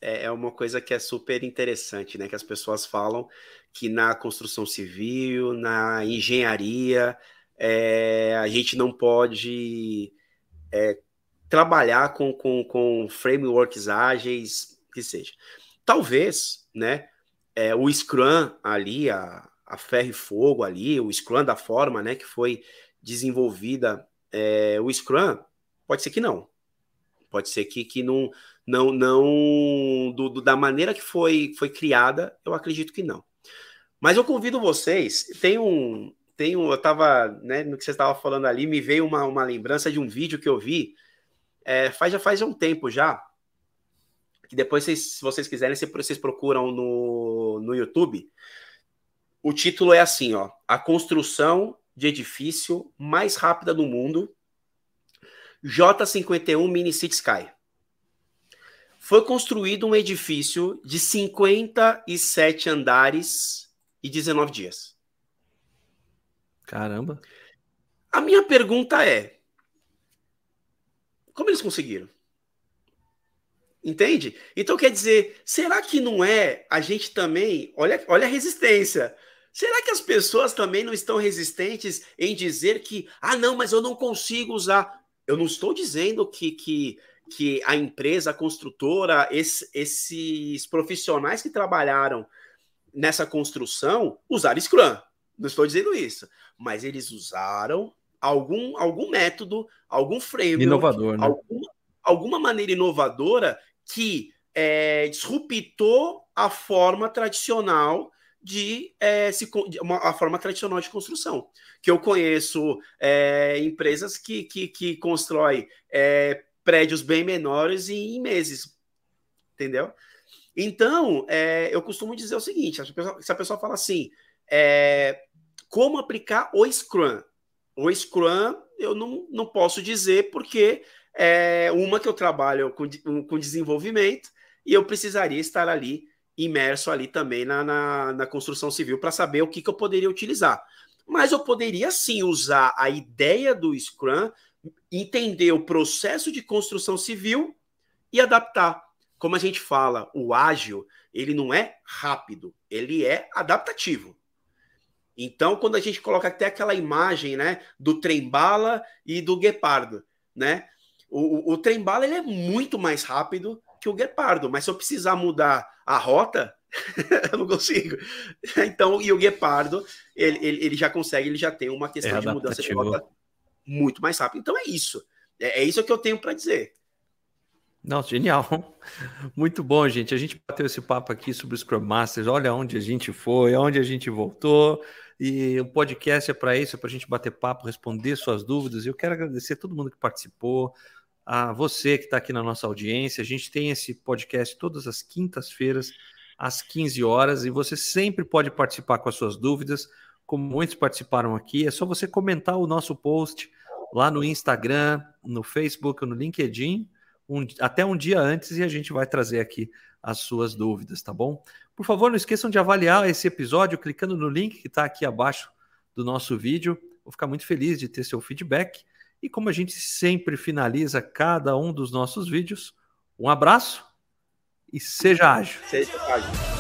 é, é uma coisa que é super interessante, né? Que as pessoas falam que na construção civil, na engenharia, é, a gente não pode é, trabalhar com, com, com, frameworks ágeis, que seja. Talvez, né? É, o Scrum ali, a, a ferro e fogo ali, o Scrum da forma, né? Que foi desenvolvida, é, o Scrum, pode ser que não. Pode ser que, que não, não, não do, do, da maneira que foi, foi criada, eu acredito que não. Mas eu convido vocês, tem um, tem um, eu estava, né, no que você estava falando ali, me veio uma, uma lembrança de um vídeo que eu vi, é, faz, já faz um tempo já, que depois, vocês, se vocês quiserem, vocês procuram no, no YouTube. O título é assim, ó, a construção de edifício mais rápida do mundo, J51 Mini City Sky. Foi construído um edifício de 57 andares e 19 dias. Caramba. A minha pergunta é: como eles conseguiram? Entende? Então quer dizer, será que não é a gente também? Olha, olha a resistência. Será que as pessoas também não estão resistentes em dizer que, ah, não, mas eu não consigo usar? Eu não estou dizendo que, que, que a empresa, a construtora, esse, esses profissionais que trabalharam nessa construção usaram Scrum. Não estou dizendo isso. Mas eles usaram algum, algum método, algum framework, Inovador, né? alguma, alguma maneira inovadora que é, disruptou a forma tradicional de, é, se, uma, a forma tradicional de construção. Que eu conheço é, empresas que, que, que constroem é, prédios bem menores em, em meses, entendeu? Então, eu costumo dizer o seguinte: se a pessoa, se a pessoa fala assim, como aplicar o Scrum? O Scrum eu não, não posso dizer porque é uma que eu trabalho com, com desenvolvimento e eu precisaria estar ali imerso ali também na, na, na construção civil para saber o que, que eu poderia utilizar. Mas eu poderia sim usar a ideia do Scrum, entender o processo de construção civil e adaptar. Como a gente fala, o ágil, ele não é rápido, ele é adaptativo. Então, quando a gente coloca até aquela imagem, né, do trem-bala e do guepardo, né? O, o, o trem-bala ele é muito mais rápido que o guepardo, mas se eu precisar mudar a rota, eu não consigo. Então, e o guepardo, ele, ele, ele, já consegue, ele já tem uma questão é de mudança de rota muito mais rápido. Então é isso. É, é isso que eu tenho para dizer. Não, genial. Muito bom, gente. A gente bateu esse papo aqui sobre os Scrum Masters. Olha onde a gente foi, onde a gente voltou. E o podcast é para isso, é para a gente bater papo, responder suas dúvidas. Eu quero agradecer a todo mundo que participou, a você que está aqui na nossa audiência. A gente tem esse podcast todas as quintas-feiras, às 15 horas, e você sempre pode participar com as suas dúvidas. Como muitos participaram aqui, é só você comentar o nosso post lá no Instagram, no Facebook no LinkedIn, um, até um dia antes, e a gente vai trazer aqui as suas dúvidas, tá bom? Por favor, não esqueçam de avaliar esse episódio clicando no link que está aqui abaixo do nosso vídeo. Vou ficar muito feliz de ter seu feedback. E como a gente sempre finaliza cada um dos nossos vídeos, um abraço e seja ágil. Seja ágil.